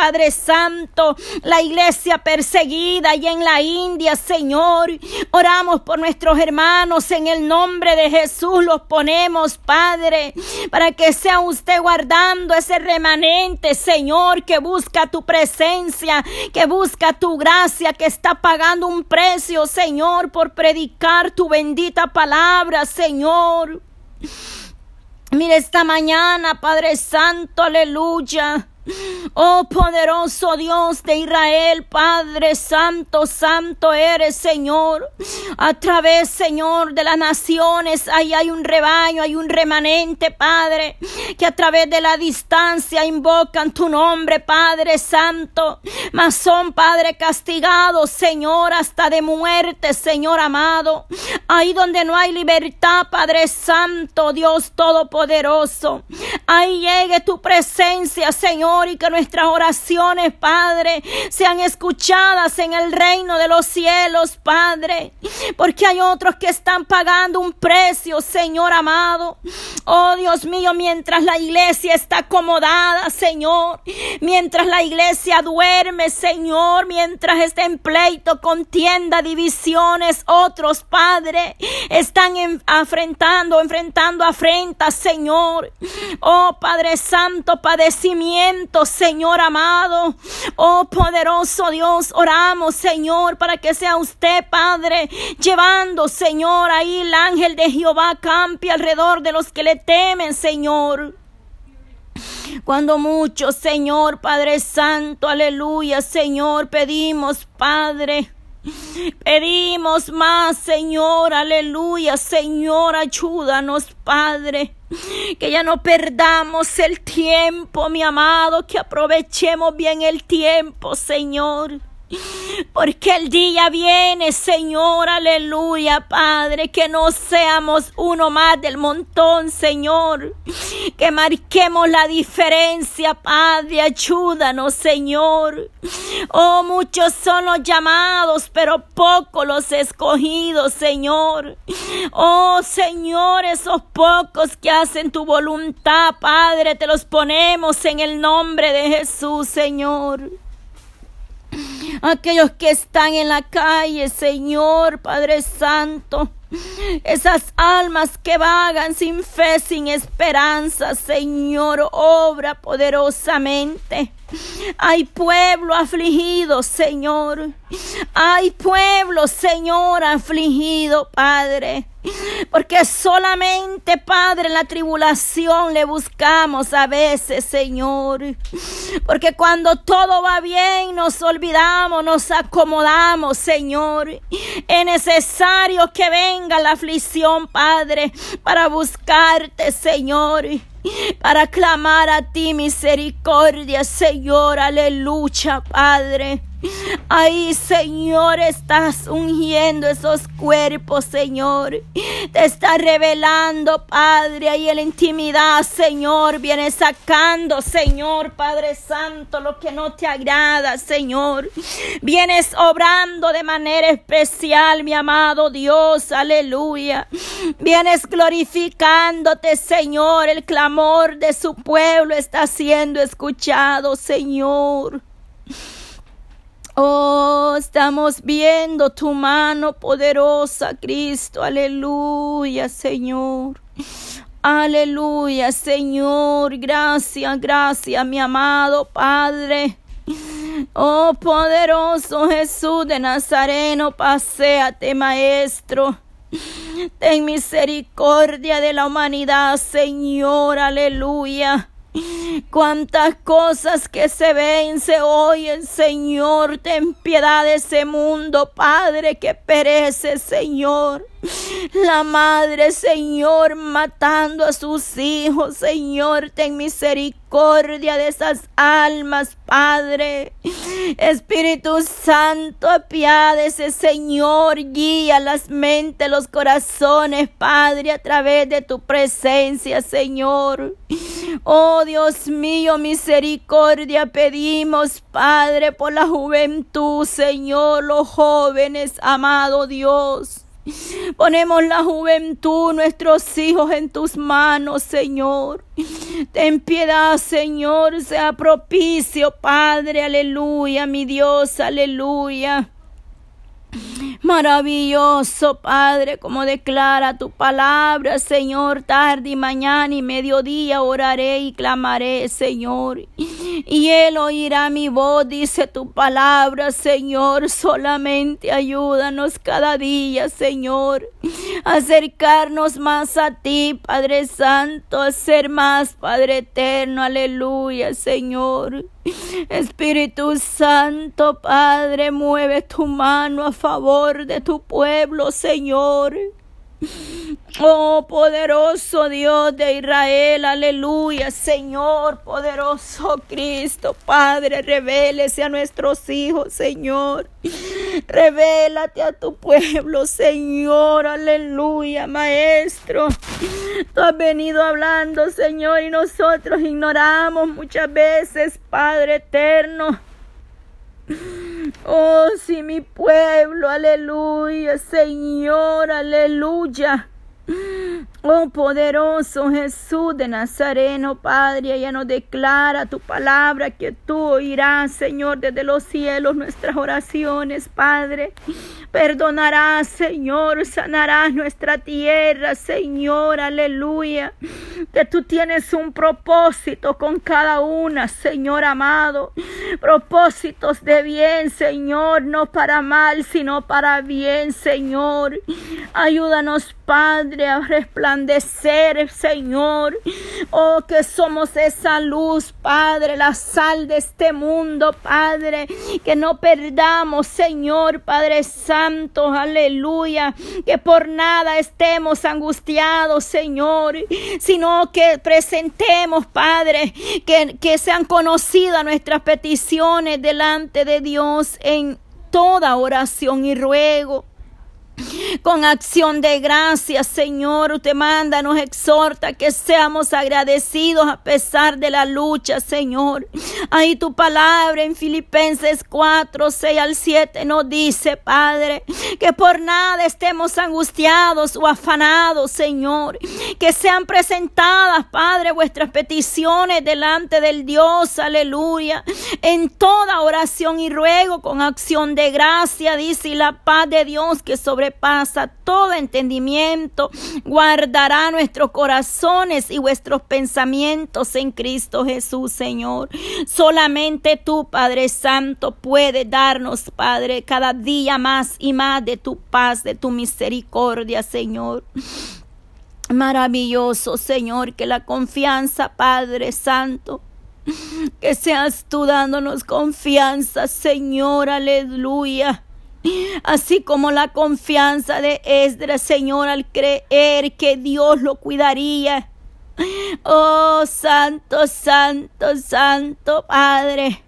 Padre Santo, la iglesia perseguida y en la India, Señor. Oramos por nuestros hermanos en el nombre de Jesús, los ponemos, Padre, para que sea usted guardando ese remanente, Señor, que busca tu presencia, que busca tu gracia, que está pagando un precio, Señor, por predicar tu bendita palabra, Señor. Mire esta mañana, Padre Santo, aleluya. Oh poderoso Dios de Israel, Padre Santo, Santo eres, Señor. A través, Señor, de las naciones, ahí hay un rebaño, hay un remanente, Padre, que a través de la distancia invocan tu nombre, Padre Santo. Mas son, Padre, castigados, Señor, hasta de muerte, Señor amado. Ahí donde no hay libertad, Padre Santo, Dios Todopoderoso. Ahí llegue tu presencia, Señor y que nuestras oraciones, Padre, sean escuchadas en el reino de los cielos, Padre. Porque hay otros que están pagando un precio, Señor amado. Oh Dios mío, mientras la iglesia está acomodada, Señor. Mientras la iglesia duerme, Señor. Mientras está en pleito, contienda, divisiones, otros, Padre, están afrentando, enfrentando afrentas, Señor. Oh Padre Santo, padecimiento Señor amado. Oh poderoso Dios, oramos, Señor, para que sea usted, Padre, llevando, Señor, ahí el ángel de Jehová campe alrededor de los que le temen, Señor. Cuando muchos, Señor, Padre Santo, aleluya, Señor, pedimos, Padre, Pedimos más, Señor, aleluya, Señor, ayúdanos, Padre. Que ya no perdamos el tiempo, mi amado, que aprovechemos bien el tiempo, Señor. Porque el día viene, Señor, aleluya, Padre, que no seamos uno más del montón, Señor. Que marquemos la diferencia, Padre, ayúdanos, Señor. Oh, muchos son los llamados, pero pocos los escogidos, Señor. Oh, Señor, esos pocos que hacen tu voluntad, Padre, te los ponemos en el nombre de Jesús, Señor aquellos que están en la calle, Señor Padre Santo. Esas almas que vagan sin fe, sin esperanza, Señor, obra poderosamente. Hay pueblo afligido, Señor. Hay pueblo, Señor, afligido, Padre. Porque solamente, Padre, en la tribulación le buscamos a veces, Señor. Porque cuando todo va bien, nos olvidamos, nos acomodamos, Señor. Es necesario que venga la aflicción, Padre, para buscarte, Señor para clamar a ti misericordia, Señor, aleluya, Padre. Ahí, Señor, estás ungiendo esos cuerpos, Señor. Te está revelando, Padre, ahí en la intimidad, Señor. Viene sacando, Señor, Padre Santo, lo que no te agrada, Señor. Vienes obrando de manera especial, mi amado Dios, aleluya. Vienes glorificándote, Señor. El clamor de su pueblo está siendo escuchado, Señor. Oh, estamos viendo tu mano poderosa, Cristo. Aleluya, Señor. Aleluya, Señor. Gracias, gracias, mi amado Padre. Oh, poderoso Jesús de Nazareno, paséate, Maestro. Ten misericordia de la humanidad, Señor. Aleluya. Cuántas cosas que se ven, se oyen, Señor, ten piedad de ese mundo, Padre, que perece, Señor. La madre, Señor, matando a sus hijos, Señor, ten misericordia de esas almas, Padre. Espíritu Santo, apiádese, Señor, guía las mentes, los corazones, Padre, a través de tu presencia, Señor. Oh Dios mío, misericordia pedimos, Padre, por la juventud, Señor, los jóvenes, amado Dios. Ponemos la juventud, nuestros hijos en tus manos, Señor. Ten piedad, Señor, sea propicio, Padre, aleluya, mi Dios, aleluya. Maravilloso, Padre, como declara tu palabra, Señor, tarde y mañana y mediodía oraré y clamaré, Señor. Y Él oirá mi voz, dice tu palabra, Señor. Solamente ayúdanos cada día, Señor, acercarnos más a ti, Padre Santo, a ser más, Padre Eterno, aleluya, Señor. Espíritu Santo, Padre, mueve tu mano a favor de tu pueblo, Señor. Oh poderoso Dios de Israel, aleluya, Señor, poderoso Cristo, Padre, revélese a nuestros hijos, Señor. Revélate a tu pueblo, Señor, aleluya, Maestro. Tú has venido hablando, Señor, y nosotros ignoramos muchas veces, Padre eterno. Oh, sí, mi pueblo, aleluya, Señor, aleluya. Oh poderoso Jesús de Nazareno, Padre, ya nos declara tu palabra que tú oirás, Señor, desde los cielos nuestras oraciones, Padre. Perdonarás, Señor, sanarás nuestra tierra, Señor, aleluya. Que tú tienes un propósito con cada una, Señor amado. Propósitos de bien, Señor, no para mal, sino para bien, Señor. Ayúdanos, Padre, a resplandecer, Señor. Oh, que somos esa luz, Padre, la sal de este mundo, Padre. Que no perdamos, Señor, Padre Santo, aleluya. Que por nada estemos angustiados, Señor, sino que presentemos, Padre, que, que sean conocidas nuestras peticiones delante de Dios en toda oración y ruego con acción de gracias, Señor. Usted manda, nos exhorta que seamos agradecidos a pesar de la lucha, Señor. Ahí tu palabra en Filipenses 4, 6 al 7 nos dice, Padre, que por nada estemos angustiados o afanados, Señor. Que sean presentadas, Padre, vuestras peticiones delante del Dios, aleluya. En toda oración y ruego con acción de gracia, dice, y la paz de Dios que sobre pasa todo entendimiento, guardará nuestros corazones y vuestros pensamientos en Cristo Jesús, Señor. Solamente tú, Padre Santo, puedes darnos, Padre, cada día más y más de tu paz, de tu misericordia, Señor. Maravilloso, Señor, que la confianza, Padre Santo, que seas tú dándonos confianza, Señor, aleluya Así como la confianza de Esdras, Señor, al creer que Dios lo cuidaría. Oh, santo, santo, santo Padre.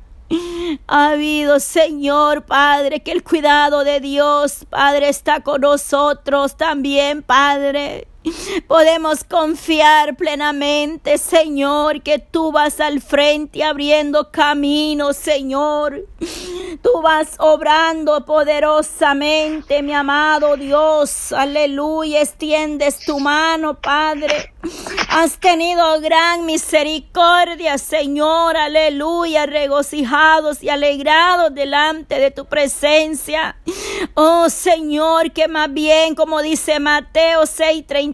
Ha habido, Señor Padre, que el cuidado de Dios, Padre, está con nosotros también, Padre. Podemos confiar plenamente, Señor, que tú vas al frente abriendo caminos, Señor. Tú vas obrando poderosamente, mi amado Dios. Aleluya. Extiendes tu mano, Padre. Has tenido gran misericordia, Señor. Aleluya. Regocijados y alegrados delante de tu presencia. Oh, Señor, que más bien, como dice Mateo 6:30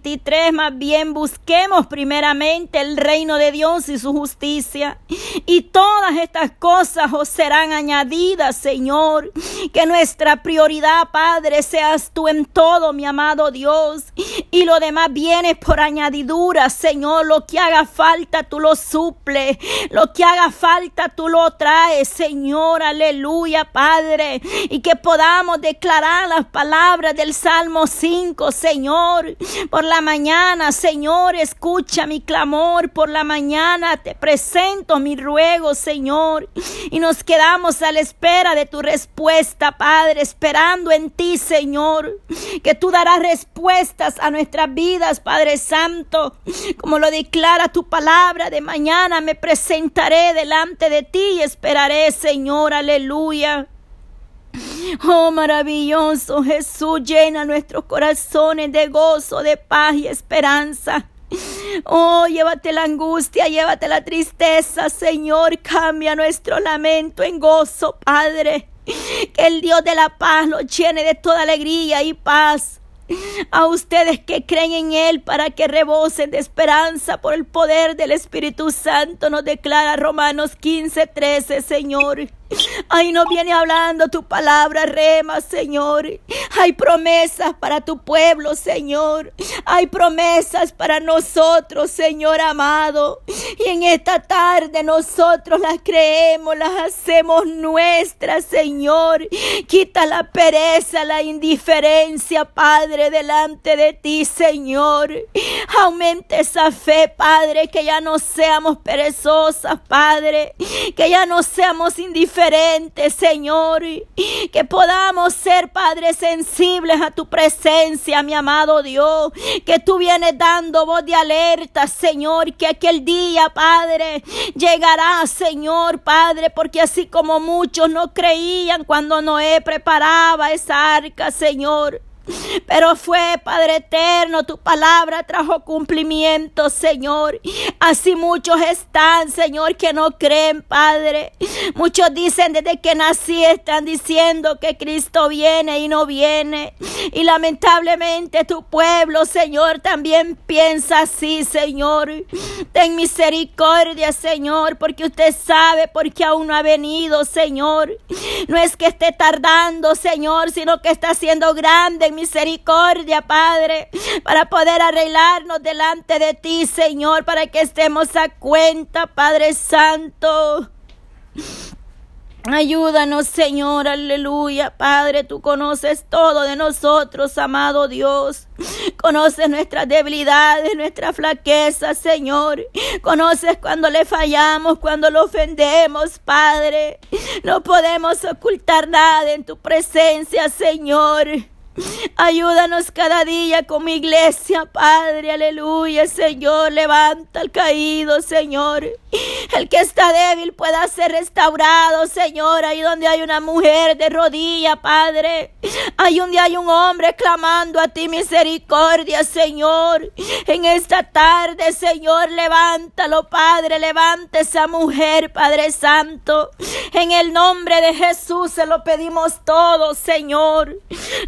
más bien busquemos primeramente el reino de Dios y su justicia. Y todas estas cosas os serán añadidas, Señor. Que nuestra prioridad, Padre, seas tú en todo, mi amado Dios. Y lo demás viene por añadidura, Señor. Lo que haga falta, tú lo suples. Lo que haga falta, tú lo traes, Señor. Aleluya, Padre. Y que podamos declarar las palabras del Salmo 5, Señor. Por la mañana, Señor, escucha mi clamor. Por la mañana te presento mi ruego, Señor. Y nos quedamos a la espera de tu respuesta, Padre, esperando en ti, Señor. Que tú darás respuestas a nuestras vidas, Padre Santo. Como lo declara tu palabra, de mañana me presentaré delante de ti y esperaré, Señor. Aleluya. Oh, maravilloso Jesús, llena nuestros corazones de gozo, de paz y esperanza. Oh, llévate la angustia, llévate la tristeza, Señor. Cambia nuestro lamento en gozo, Padre. Que el Dios de la paz lo llene de toda alegría y paz. A ustedes que creen en Él para que rebosen de esperanza por el poder del Espíritu Santo, nos declara Romanos 15, 13, Señor. Ahí nos viene hablando tu palabra, rema, Señor. Hay promesas para tu pueblo, Señor. Hay promesas para nosotros, Señor amado. Y en esta tarde nosotros las creemos, las hacemos nuestras, Señor. Quita la pereza, la indiferencia, Padre, delante de ti, Señor. Aumente esa fe, Padre, que ya no seamos perezosas, Padre. Que ya no seamos indiferentes Señor. Que podamos ser, Padre, sensibles a tu presencia, mi amado Dios. Que tú vienes dando voz de alerta, Señor. Que aquel día, Padre, llegará, Señor, Padre. Porque así como muchos no creían cuando Noé preparaba esa arca, Señor. Pero fue, Padre eterno, tu palabra trajo cumplimiento, Señor. Así muchos están, Señor, que no creen, Padre. Muchos dicen desde que nací, están diciendo que Cristo viene y no viene. Y lamentablemente tu pueblo, Señor, también piensa así, Señor. Ten misericordia, Señor, porque usted sabe por qué aún no ha venido, Señor. No es que esté tardando, Señor, sino que está siendo grande en misericordia, Padre, para poder arreglarnos delante de ti, Señor, para que estemos a cuenta, Padre Santo. Ayúdanos, Señor, aleluya. Padre, tú conoces todo de nosotros, amado Dios. Conoces nuestras debilidades, nuestras flaquezas, Señor. Conoces cuando le fallamos, cuando lo ofendemos, Padre. No podemos ocultar nada en tu presencia, Señor. Ayúdanos cada día como iglesia, Padre, aleluya, Señor. Levanta al caído, Señor. El que está débil pueda ser restaurado, Señor. Ahí donde hay una mujer de rodilla, Padre. Ahí donde hay un hombre clamando a ti misericordia, Señor. En esta tarde, Señor, levántalo, Padre. Levanta esa mujer, Padre Santo. En el nombre de Jesús se lo pedimos todo, Señor.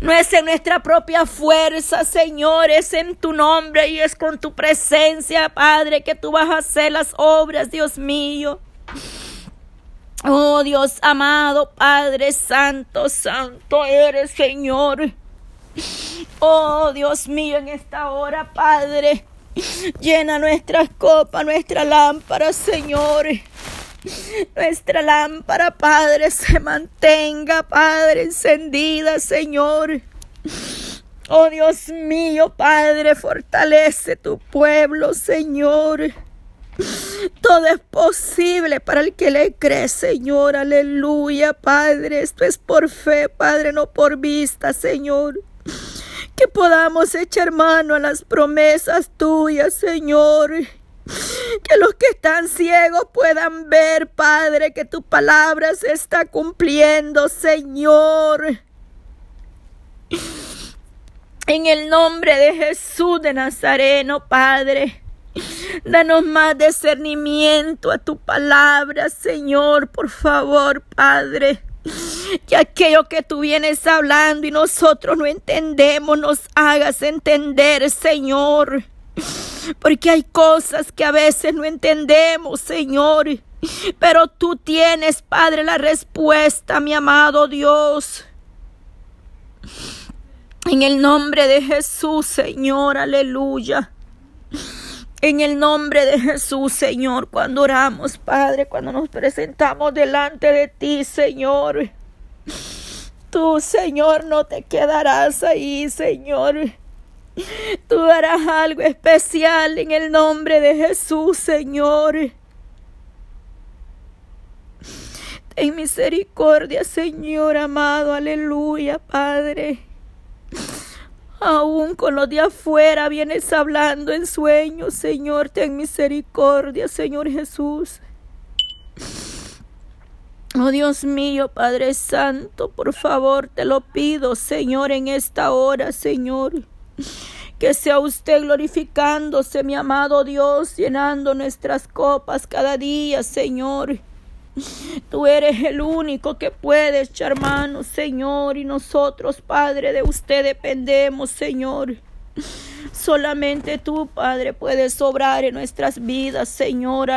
No es nuestra propia fuerza, Señor, es en tu nombre y es con tu presencia, Padre, que tú vas a hacer las obras, Dios mío. Oh Dios amado, Padre Santo, Santo eres, Señor. Oh Dios mío, en esta hora, Padre, llena nuestras copas, nuestra lámpara, Señor. Nuestra lámpara, Padre, se mantenga, Padre, encendida, Señor. Oh Dios mío, Padre, fortalece tu pueblo, Señor. Todo es posible para el que le cree, Señor. Aleluya, Padre. Esto es por fe, Padre, no por vista, Señor. Que podamos echar mano a las promesas tuyas, Señor. Que los que están ciegos puedan ver, Padre, que tu palabra se está cumpliendo, Señor. En el nombre de Jesús de Nazareno, Padre. Danos más discernimiento a tu palabra, Señor, por favor, Padre. Que aquello que tú vienes hablando y nosotros no entendemos, nos hagas entender, Señor. Porque hay cosas que a veces no entendemos, Señor. Pero tú tienes, Padre, la respuesta, mi amado Dios. En el nombre de Jesús, Señor, aleluya. En el nombre de Jesús, Señor, cuando oramos, Padre, cuando nos presentamos delante de ti, Señor. Tú, Señor, no te quedarás ahí, Señor. Tú harás algo especial en el nombre de Jesús, Señor. Ten misericordia, Señor amado, aleluya, Padre. Aún con los de afuera vienes hablando en sueños, Señor, ten misericordia, Señor Jesús. Oh Dios mío, Padre Santo, por favor, te lo pido, Señor, en esta hora, Señor. Que sea usted glorificándose, mi amado Dios, llenando nuestras copas cada día, Señor. Tú eres el único que puedes, hermano, Señor, y nosotros, Padre, de usted dependemos, Señor. Solamente tú, Padre, puedes obrar en nuestras vidas, Señor.